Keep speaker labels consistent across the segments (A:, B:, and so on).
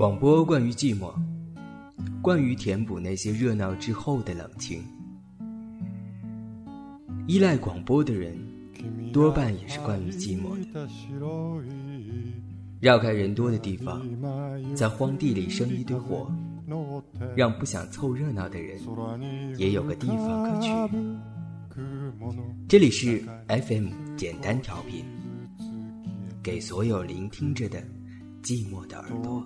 A: 广播关于寂寞，关于填补那些热闹之后的冷清。依赖广播的人，多半也是关于寂寞的。绕开人多的地方，在荒地里生一堆火，让不想凑热闹的人也有个地方可去。这里是 FM 简单调频，给所有聆听着的。寂寞的耳朵。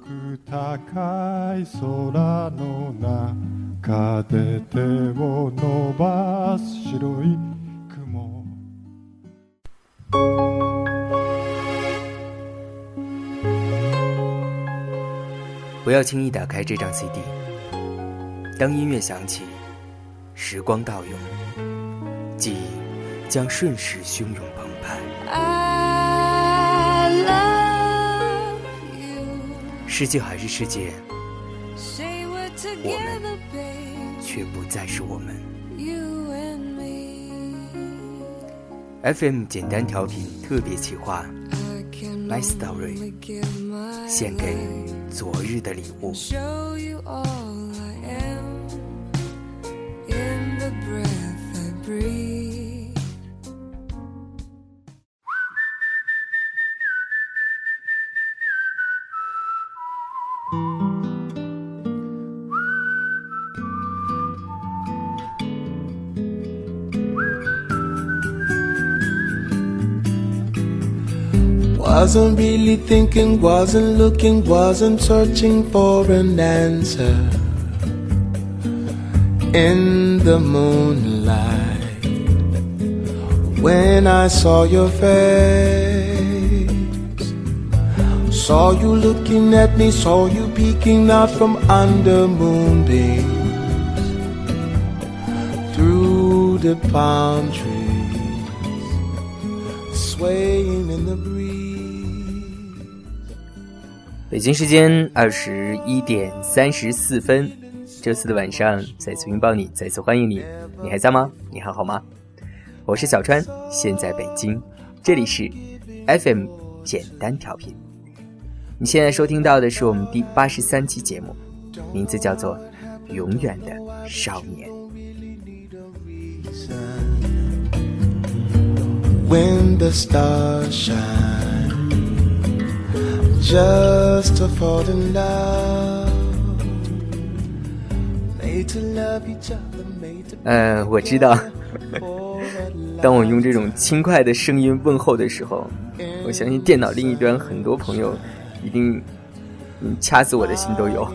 A: 不要轻易打开这张 CD。当音乐响起，时光倒涌，记忆将瞬时汹涌澎湃。世界还是世界，我们却不再是我们。FM 简单调频特别企划，My Story，献给昨日的礼物。Wasn't really thinking, wasn't looking, wasn't searching for an answer. In the moonlight, when I saw your face, saw you looking at me, saw you peeking out from under moonbeams through the palm trees, swaying in the breeze. 北京时间二十一点三十四分，周四的晚上再次拥抱你，再次欢迎你，你还在吗？你还好吗？我是小川，现在北京，这里是 FM 简单调频。你现在收听到的是我们第八十三期节目，名字叫做《永远的少年》。When the stars shine. Just to fall in love 呃我知道。当我用这种轻快的声音问候的时候我相信电脑另一端很多朋友一定掐死我的心都有。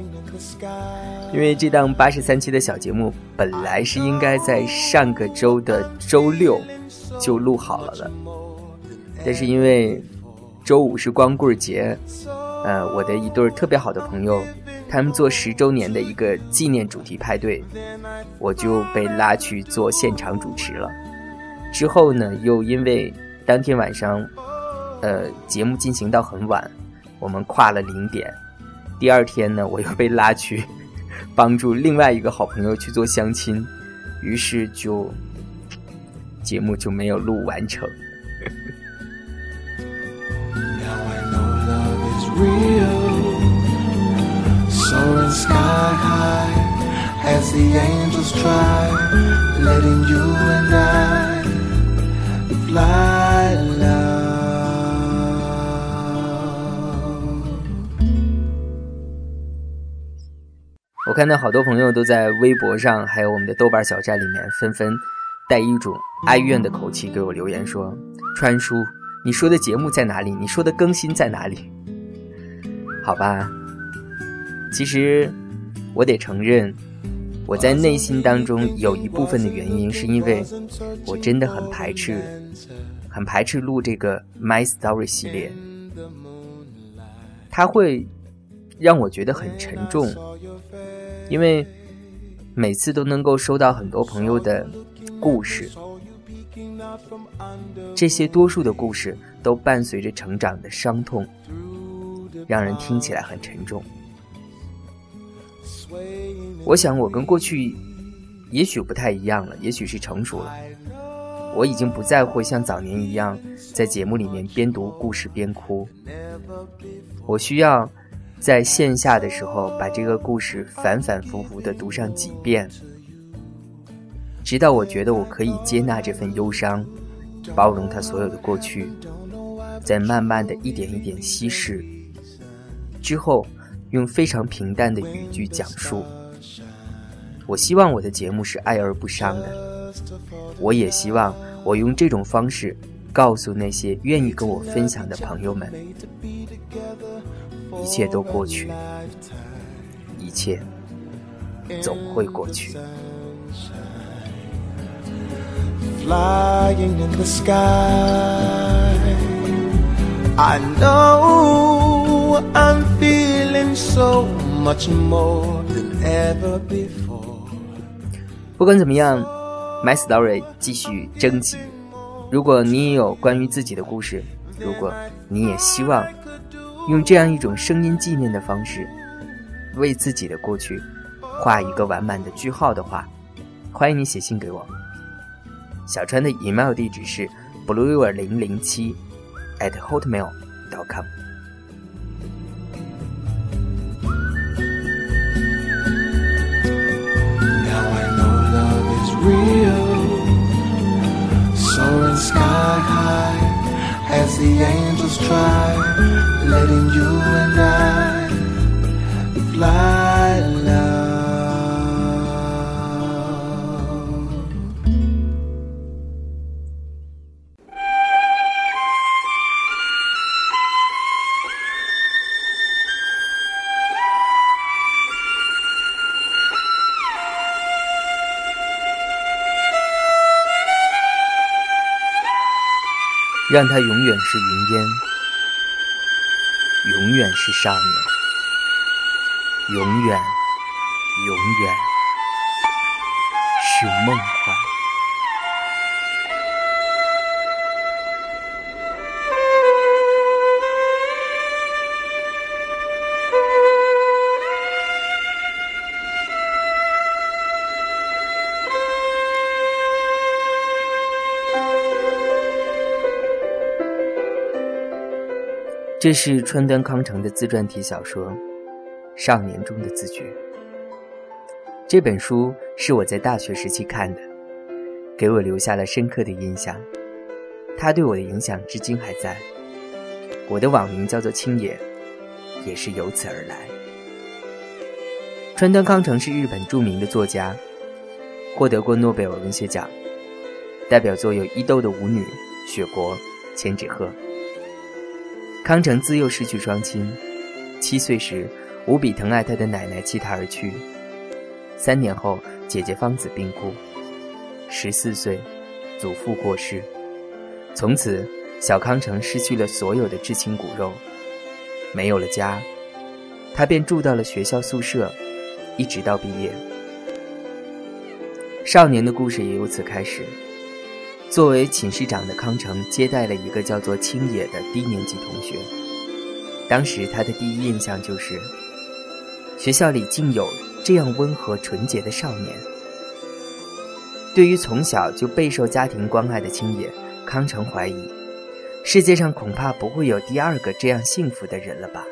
A: 因为这档八十三期的小节目本来是应该在上个周的周六就录好了的但是因为周五是光棍节，呃，我的一对特别好的朋友，他们做十周年的一个纪念主题派对，我就被拉去做现场主持了。之后呢，又因为当天晚上，呃，节目进行到很晚，我们跨了零点。第二天呢，我又被拉去 帮助另外一个好朋友去做相亲，于是就节目就没有录完成。Real soul in sky，我看到好多朋友都在微博上，还有我们的豆瓣小站里面，纷纷带一种哀怨的口气给我留言说：“川叔，你说的节目在哪里？你说的更新在哪里？”好吧，其实我得承认，我在内心当中有一部分的原因，是因为我真的很排斥，很排斥录这个 My Story 系列，它会让我觉得很沉重，因为每次都能够收到很多朋友的故事，这些多数的故事都伴随着成长的伤痛。让人听起来很沉重。我想，我跟过去也许不太一样了，也许是成熟了。我已经不再会像早年一样在节目里面边读故事边哭。我需要在线下的时候把这个故事反反复复的读上几遍，直到我觉得我可以接纳这份忧伤，包容他所有的过去，再慢慢的一点一点稀释。之后，用非常平淡的语句讲述。我希望我的节目是爱而不伤的，我也希望我用这种方式告诉那些愿意跟我分享的朋友们。一切都过去，一切总会过去。So much more than ever before 不管怎么样，My Story 继续征集。如果你也有关于自己的故事，如果你也希望。用这样一种声音纪念的方式，为自己的过去画一个完满的句号的话，欢迎你写信给我。小川的 email 地址是 bluer 零零七 at hotmail as the angels try, letting you and I fly 让他永远是云烟，永远是少年，永远，永远是梦幻。这是川端康成的自传体小说《少年中的自觉》。这本书是我在大学时期看的，给我留下了深刻的印象。它对我的影响至今还在。我的网名叫做青野，也是由此而来。川端康成是日本著名的作家，获得过诺贝尔文学奖，代表作有《伊豆的舞女》《雪国》《千纸鹤》。康成自幼失去双亲，七岁时无比疼爱他的奶奶弃他而去。三年后，姐姐芳子病故。十四岁，祖父过世。从此，小康成失去了所有的至亲骨肉，没有了家，他便住到了学校宿舍，一直到毕业。少年的故事也由此开始。作为寝室长的康成接待了一个叫做青野的低年级同学。当时他的第一印象就是，学校里竟有这样温和纯洁的少年。对于从小就备受家庭关爱的青野，康成怀疑，世界上恐怕不会有第二个这样幸福的人了吧？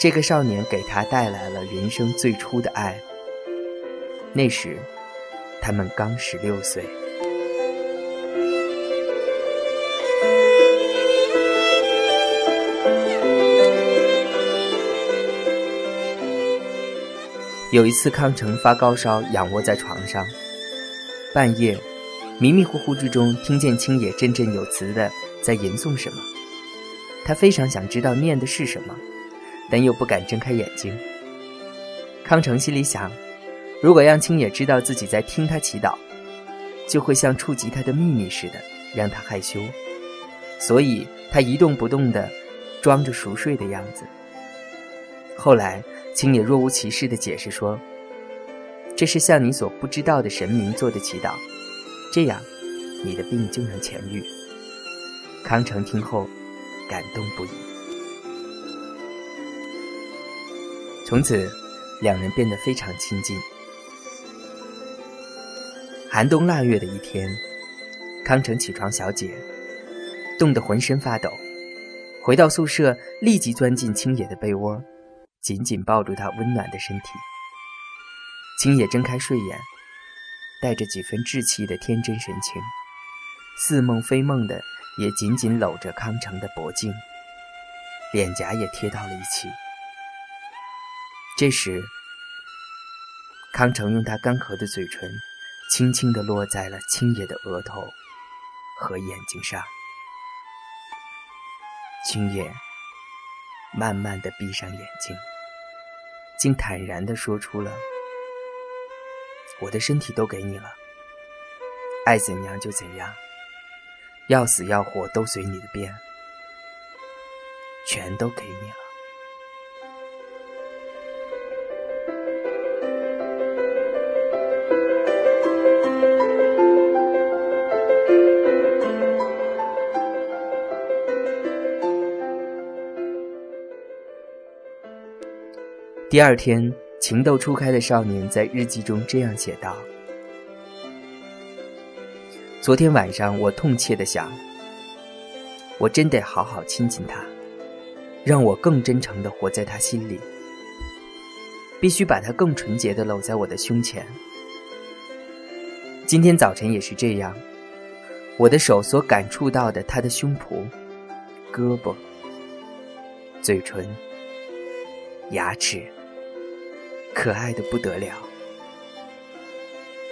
A: 这个少年给他带来了人生最初的爱。那时。他们刚十六岁。有一次，康成发高烧，仰卧在床上，半夜，迷迷糊糊之中，听见青野振振有词的在吟诵什么。他非常想知道念的是什么，但又不敢睁开眼睛。康成心里想。如果让青野知道自己在听他祈祷，就会像触及他的秘密似的，让他害羞。所以他一动不动地装着熟睡的样子。后来，青野若无其事地解释说：“这是向你所不知道的神明做的祈祷，这样你的病就能痊愈。”康成听后感动不已。从此，两人变得非常亲近。寒冬腊月的一天，康成起床小姐，冻得浑身发抖，回到宿舍，立即钻进青野的被窝，紧紧抱住他温暖的身体。青野睁开睡眼，带着几分稚气的天真神情，似梦非梦的也紧紧搂着康成的脖颈，脸颊也贴到了一起。这时，康成用他干涸的嘴唇，轻轻地落在了青野的额头和眼睛上。青野慢慢的闭上眼睛，竟坦然的说出了：“我的身体都给你了，爱怎样就怎样，要死要活都随你的便，全都给你了。”第二天，情窦初开的少年在日记中这样写道：“昨天晚上，我痛切的想，我真得好好亲亲他，让我更真诚的活在他心里，必须把他更纯洁的搂在我的胸前。今天早晨也是这样，我的手所感触到的他的胸脯、胳膊、嘴唇、牙齿。”可爱的不得了，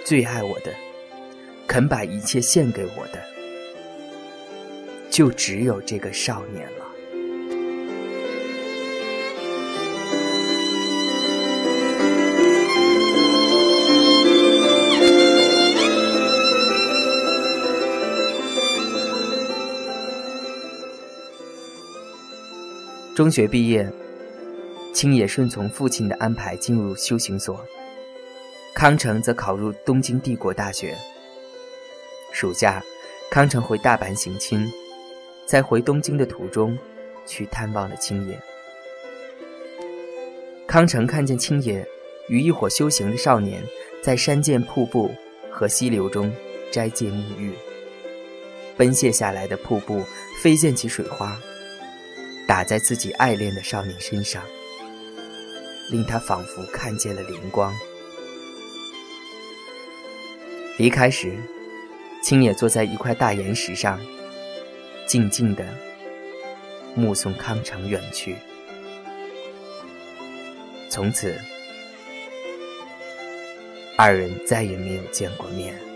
A: 最爱我的，肯把一切献给我的，就只有这个少年了。中学毕业。青野顺从父亲的安排进入修行所，康成则考入东京帝国大学。暑假，康成回大阪行亲，在回东京的途中，去探望了青野。康成看见青野与一伙修行的少年在山涧瀑布和溪流中斋戒沐浴，奔泻下来的瀑布飞溅起水花，打在自己爱恋的少年身上。令他仿佛看见了灵光。离开时，青野坐在一块大岩石上，静静的目送康成远去。从此，二人再也没有见过面。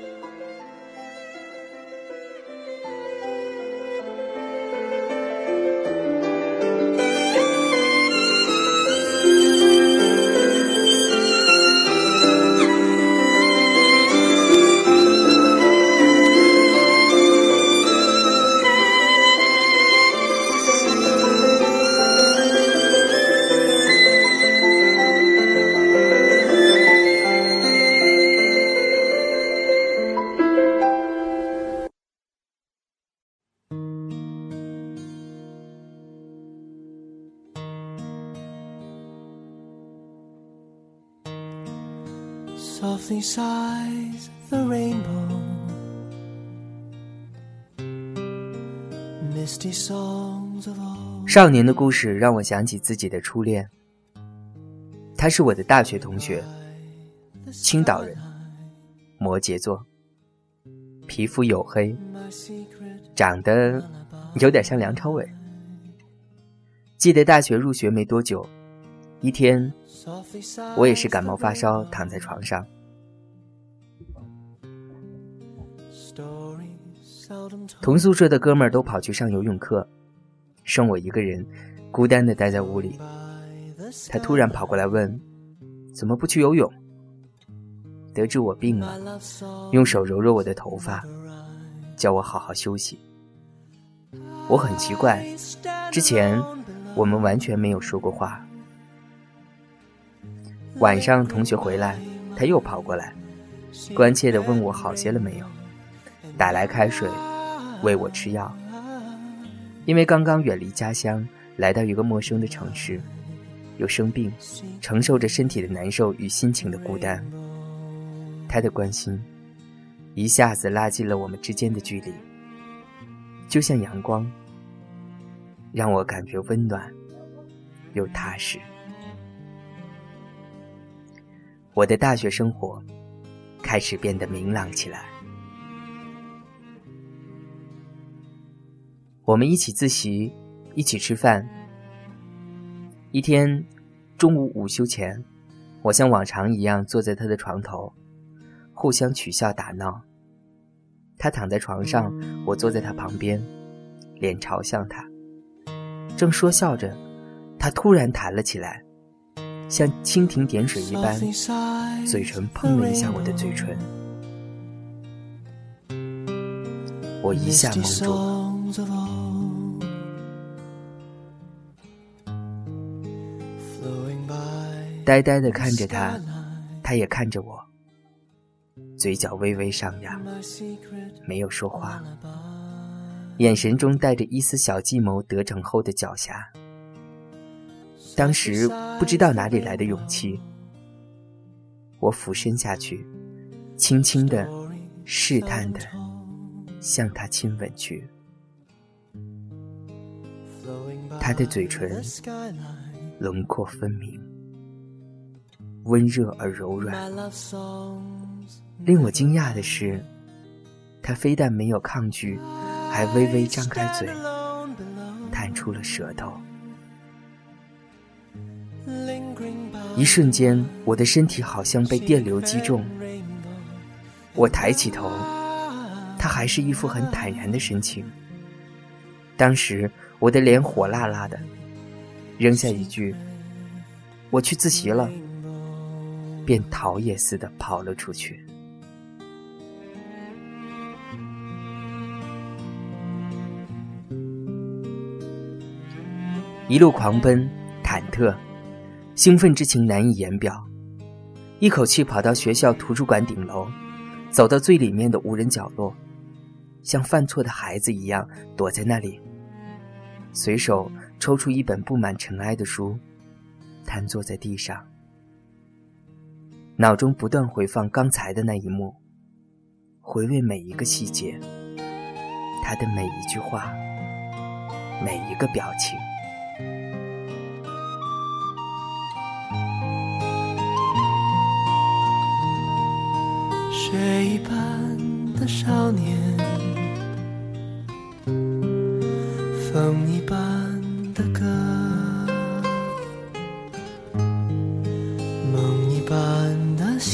A: 少年的故事让我想起自己的初恋。他是我的大学同学，青岛人，摩羯座，皮肤黝黑，长得有点像梁朝伟。记得大学入学没多久，一天，我也是感冒发烧，躺在床上。同宿舍的哥们儿都跑去上游泳课，剩我一个人，孤单的待在屋里。他突然跑过来问：“怎么不去游泳？”得知我病了，用手揉揉我的头发，叫我好好休息。我很奇怪，之前我们完全没有说过话。晚上同学回来，他又跑过来，关切的问我好些了没有。打来开水，喂我吃药。因为刚刚远离家乡，来到一个陌生的城市，又生病，承受着身体的难受与心情的孤单。他的关心，一下子拉近了我们之间的距离，就像阳光，让我感觉温暖又踏实。我的大学生活开始变得明朗起来。我们一起自习，一起吃饭。一天中午午休前，我像往常一样坐在他的床头，互相取笑打闹。他躺在床上，我坐在他旁边，脸朝向他。正说笑着，他突然弹了起来。像蜻蜓点水一般，嘴唇碰了一下我的嘴唇，我一下蒙住呆呆的看着他，他也看着我，嘴角微微上扬，没有说话，眼神中带着一丝小计谋得逞后的狡黠。当时不知道哪里来的勇气，我俯身下去，轻轻的、试探的向他亲吻去。他的嘴唇轮廓分明，温热而柔软。令我惊讶的是，他非但没有抗拒，还微微张开嘴，探出了舌头。一瞬间，我的身体好像被电流击中。我抬起头，他还是一副很坦然的神情。当时我的脸火辣辣的，扔下一句“我去自习了”，便逃也似的跑了出去。一路狂奔，忐忑。兴奋之情难以言表，一口气跑到学校图书馆顶楼，走到最里面的无人角落，像犯错的孩子一样躲在那里，随手抽出一本布满尘埃的书，瘫坐在地上，脑中不断回放刚才的那一幕，回味每一个细节，他的每一句话，每一个表情。
B: 水一般的少年，风一般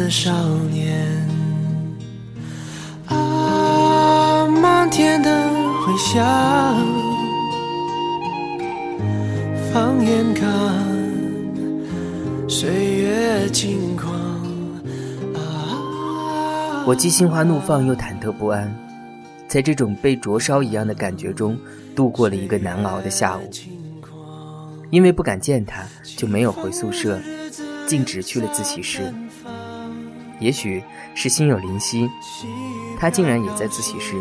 B: 的少年，啊，漫天的回响，放眼看，岁月轻狂。
A: 我既心花怒放又忐忑不安，在这种被灼烧一样的感觉中度过了一个难熬的下午。因为不敢见他，就没有回宿舍，径直去了自习室。也许是心有灵犀，他竟然也在自习室，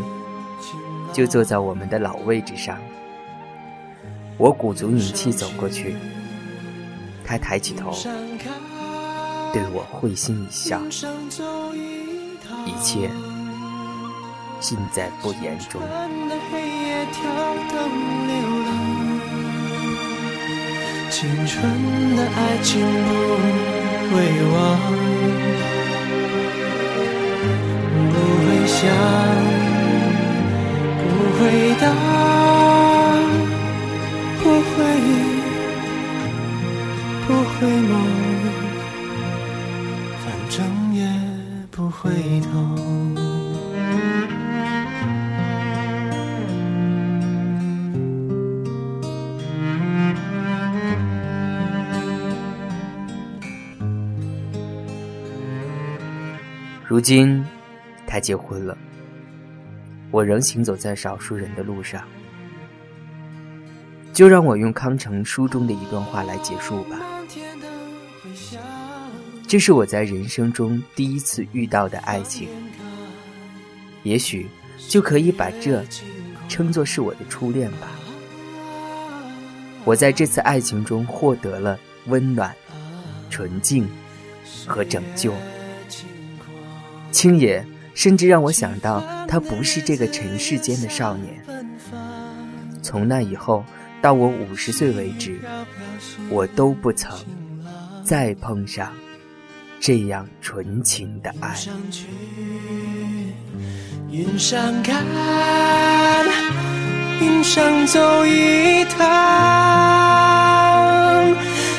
A: 就坐在我们的老位置上。我鼓足勇气走过去，他抬起头，对我会心一笑。一切尽在不言中。
B: 青春的爱情不会忘，想，不会答，不回忆不回眸，反正也。不回头。
A: 如今，结婚了，我仍行走在少数人的路上，就让我用康城书中的一段话来结束吧。这是我在人生中第一次遇到的爱情，也许就可以把这称作是我的初恋吧。我在这次爱情中获得了温暖、纯净和拯救。青野甚至让我想到，他不是这个尘世间的少年。从那以后到我五十岁为止，我都不曾再碰上。这样纯情的爱。
B: 云上看，云上走一趟，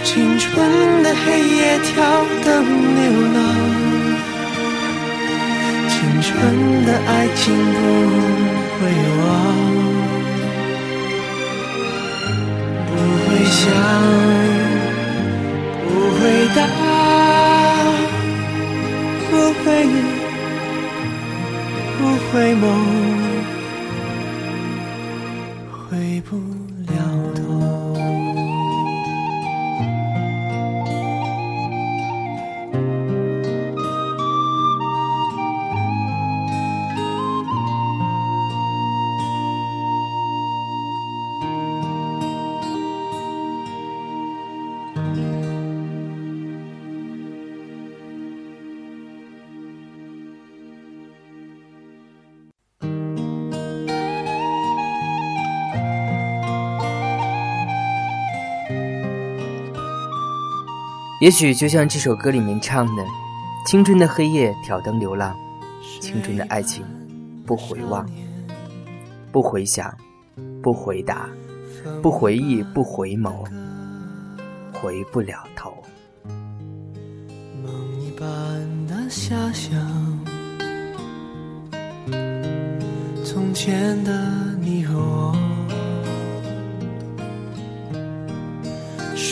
B: 青春的黑夜跳灯流浪，真的爱情不会忘，不会想，不会答。不会忆不会梦，
A: 也许就像这首歌里面唱的：“青春的黑夜挑灯流浪，青春的爱情不回望，不回想，不回答，不回忆，不回眸，回不了头。”
B: 梦一般的遐想，从前的你和我。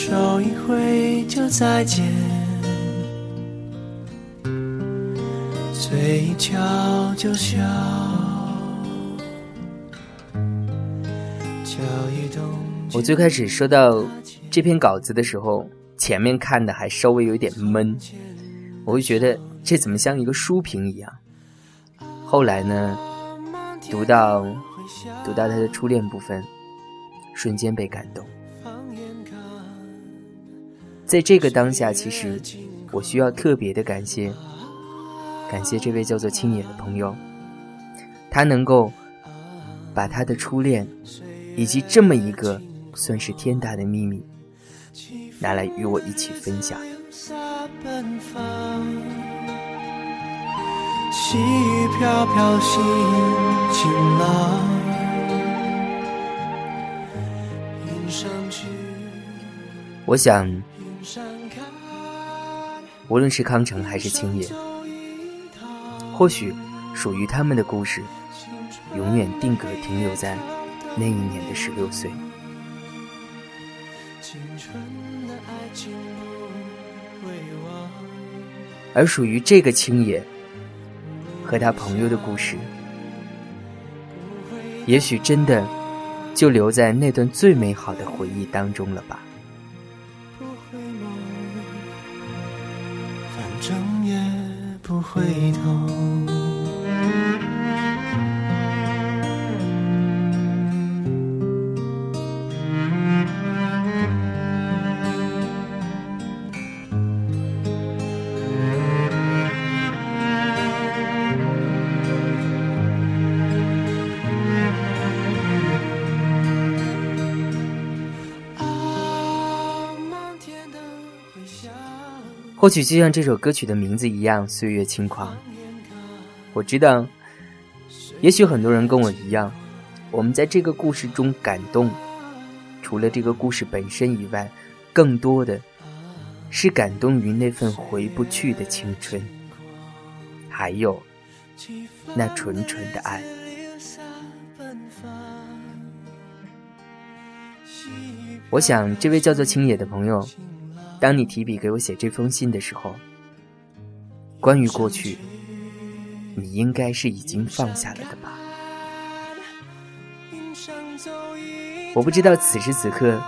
B: 手一挥就再见，嘴一翘就笑，
A: 我最开始收到这篇稿子的时候，前面看的还稍微有点闷，我会觉得这怎么像一个书评一样。后来呢，读到读到他的初恋部分，瞬间被感动。在这个当下，其实我需要特别的感谢，感谢这位叫做青野的朋友，他能够把他的初恋以及这么一个算是天大的秘密拿来与我一起分享。
B: 细雨飘飘，心晴朗。
A: 我想。无论是康城还是青野，或许属于他们的故事，永远定格停留在那一年的十六岁。而属于这个青野和他朋友的故事，也许真的就留在那段最美好的回忆当中了吧。
B: 不回头。
A: 或许就像这首歌曲的名字一样，岁月轻狂。我知道，也许很多人跟我一样，我们在这个故事中感动，除了这个故事本身以外，更多的是感动于那份回不去的青春，还有那纯纯的爱。我想，这位叫做青野的朋友。当你提笔给我写这封信的时候，关于过去，你应该是已经放下了的吧。我不知道此时此刻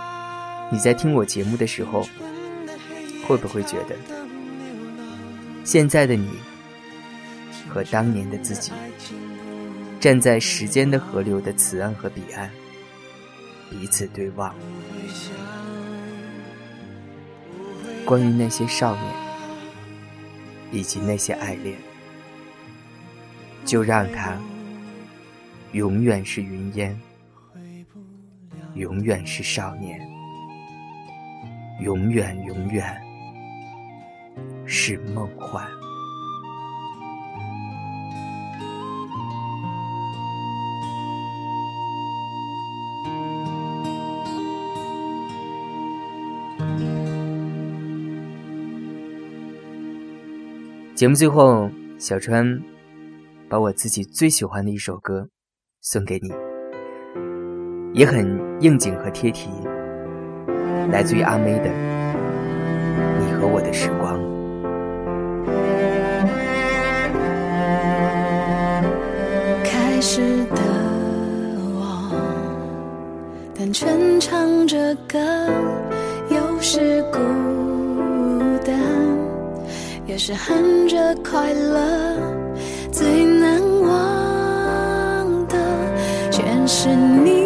A: 你在听我节目的时候，会不会觉得现在的你和当年的自己，站在时间的河流的此岸和彼岸，彼此对望。关于那些少年，以及那些爱恋，就让它永远是云烟，永远是少年，永远永远是梦幻。节目最后，小川把我自己最喜欢的一首歌送给你，也很应景和贴题，来自于阿妹的《你和我的时光》。
C: 开始的我，单纯唱着歌，有时孤。也是含着快乐，最难忘的全是你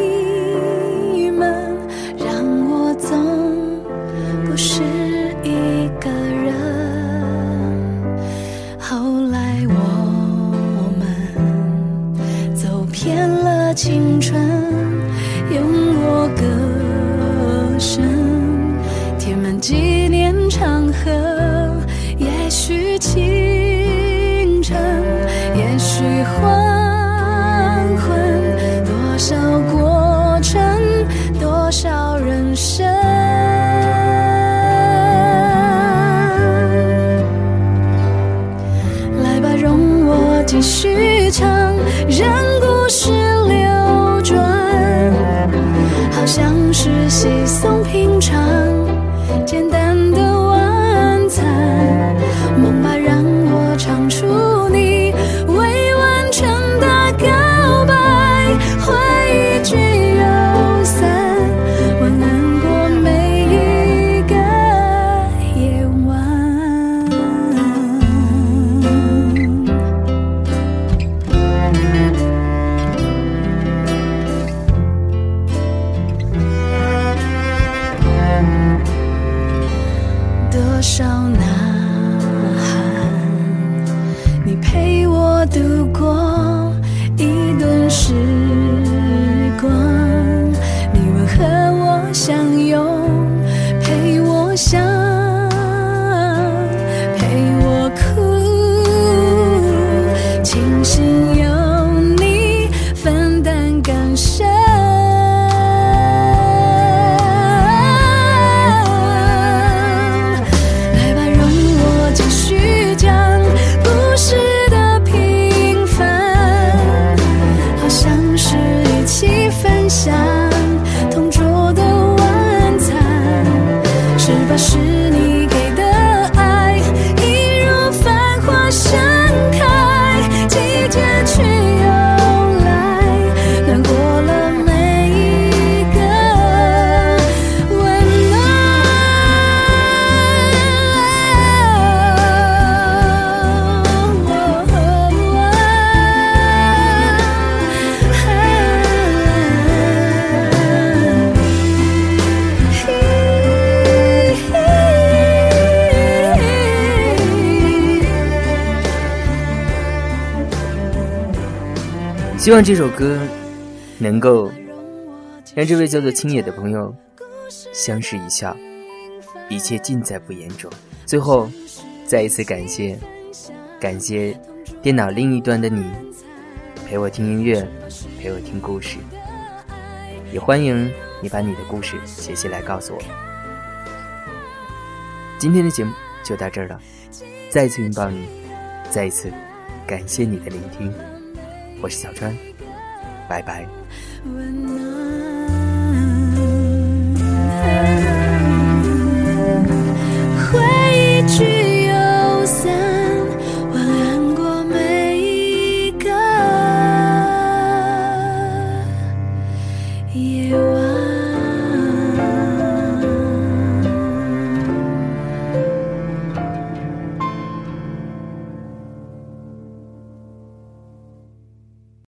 A: 希望这首歌能够让这位叫做青野的朋友相视一笑，一切尽在不言中。最后，再一次感谢，感谢电脑另一端的你，陪我听音乐，陪我听故事。也欢迎你把你的故事写下来告诉我。今天的节目就到这儿了，再一次拥抱你，再一次感谢你的聆听。我是小川，拜拜。
C: 回忆句。